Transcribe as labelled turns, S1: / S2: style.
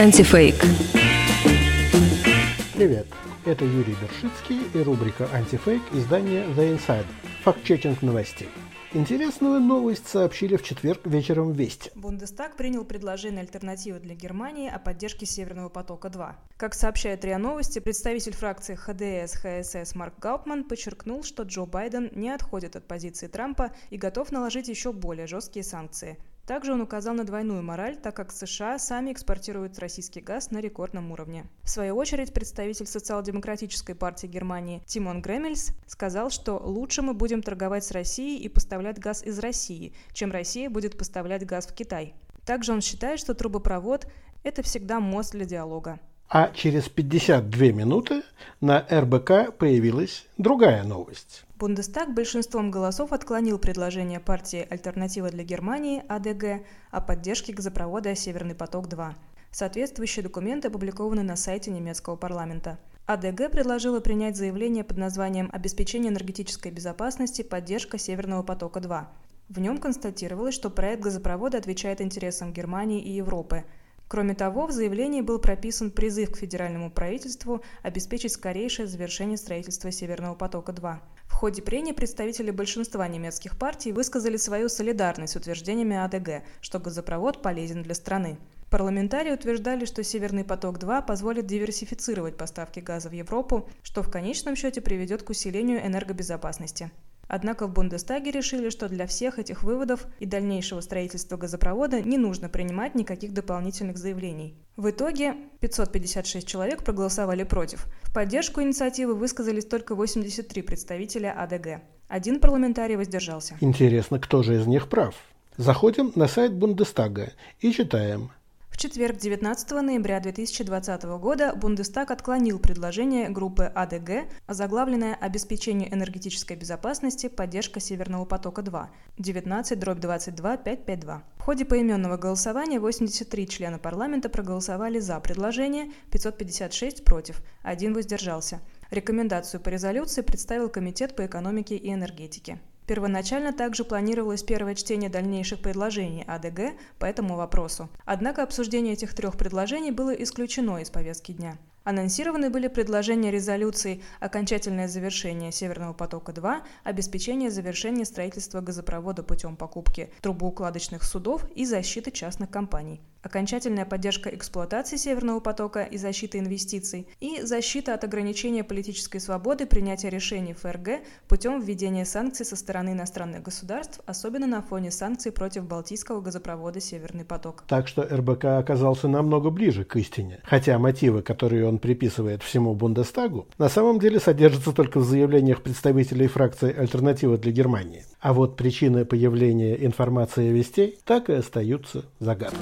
S1: Антифейк.
S2: Привет, это Юрий Бершицкий и рубрика «Антифейк» издания «The Insider». Факт-чекинг новостей. Интересную новость сообщили в четверг вечером в Вести.
S3: Бундестаг принял предложение альтернативы для Германии о поддержке Северного потока-2. Как сообщает РИА Новости, представитель фракции ХДС ХСС Марк Гаупман подчеркнул, что Джо Байден не отходит от позиции Трампа и готов наложить еще более жесткие санкции. Также он указал на двойную мораль, так как США сами экспортируют российский газ на рекордном уровне. В свою очередь, представитель социал-демократической партии Германии Тимон Гремельс сказал, что лучше мы будем торговать с Россией и поставлять газ из России, чем Россия будет поставлять газ в Китай. Также он считает, что трубопровод – это всегда мост для диалога.
S2: А через 52 минуты на РБК появилась другая новость.
S3: Бундестаг большинством голосов отклонил предложение партии «Альтернатива для Германии» АДГ о поддержке газопровода «Северный поток-2». Соответствующие документы опубликованы на сайте немецкого парламента. АДГ предложила принять заявление под названием «Обеспечение энергетической безопасности. Поддержка Северного потока-2». В нем констатировалось, что проект газопровода отвечает интересам Германии и Европы – Кроме того, в заявлении был прописан призыв к федеральному правительству обеспечить скорейшее завершение строительства Северного потока-2. В ходе прения представители большинства немецких партий высказали свою солидарность с утверждениями АДГ, что газопровод полезен для страны. Парламентарии утверждали, что «Северный поток-2» позволит диверсифицировать поставки газа в Европу, что в конечном счете приведет к усилению энергобезопасности. Однако в Бундестаге решили, что для всех этих выводов и дальнейшего строительства газопровода не нужно принимать никаких дополнительных заявлений. В итоге 556 человек проголосовали против. В поддержку инициативы высказались только 83 представителя АДГ. Один парламентарий воздержался.
S2: Интересно, кто же из них прав? Заходим на сайт Бундестага и читаем –
S3: четверг, 19 ноября 2020 года, Бундестаг отклонил предложение группы АДГ, озаглавленное «Обеспечение энергетической безопасности. Поддержка Северного потока-2» 19-22-552. В ходе поименного голосования 83 члена парламента проголосовали за предложение, 556 против, один воздержался. Рекомендацию по резолюции представил Комитет по экономике и энергетике. Первоначально также планировалось первое чтение дальнейших предложений АДГ по этому вопросу. Однако обсуждение этих трех предложений было исключено из повестки дня. Анонсированы были предложения резолюций «Окончательное завершение Северного потока-2», «Обеспечение завершения строительства газопровода путем покупки трубоукладочных судов» и «Защиты частных компаний» окончательная поддержка эксплуатации Северного потока и защита инвестиций, и защита от ограничения политической свободы принятия решений ФРГ путем введения санкций со стороны иностранных государств, особенно на фоне санкций против Балтийского газопровода «Северный поток».
S2: Так что РБК оказался намного ближе к истине, хотя мотивы, которые он приписывает всему Бундестагу, на самом деле содержатся только в заявлениях представителей фракции «Альтернатива для Германии». А вот причины появления информации и вестей так и остаются загадкой.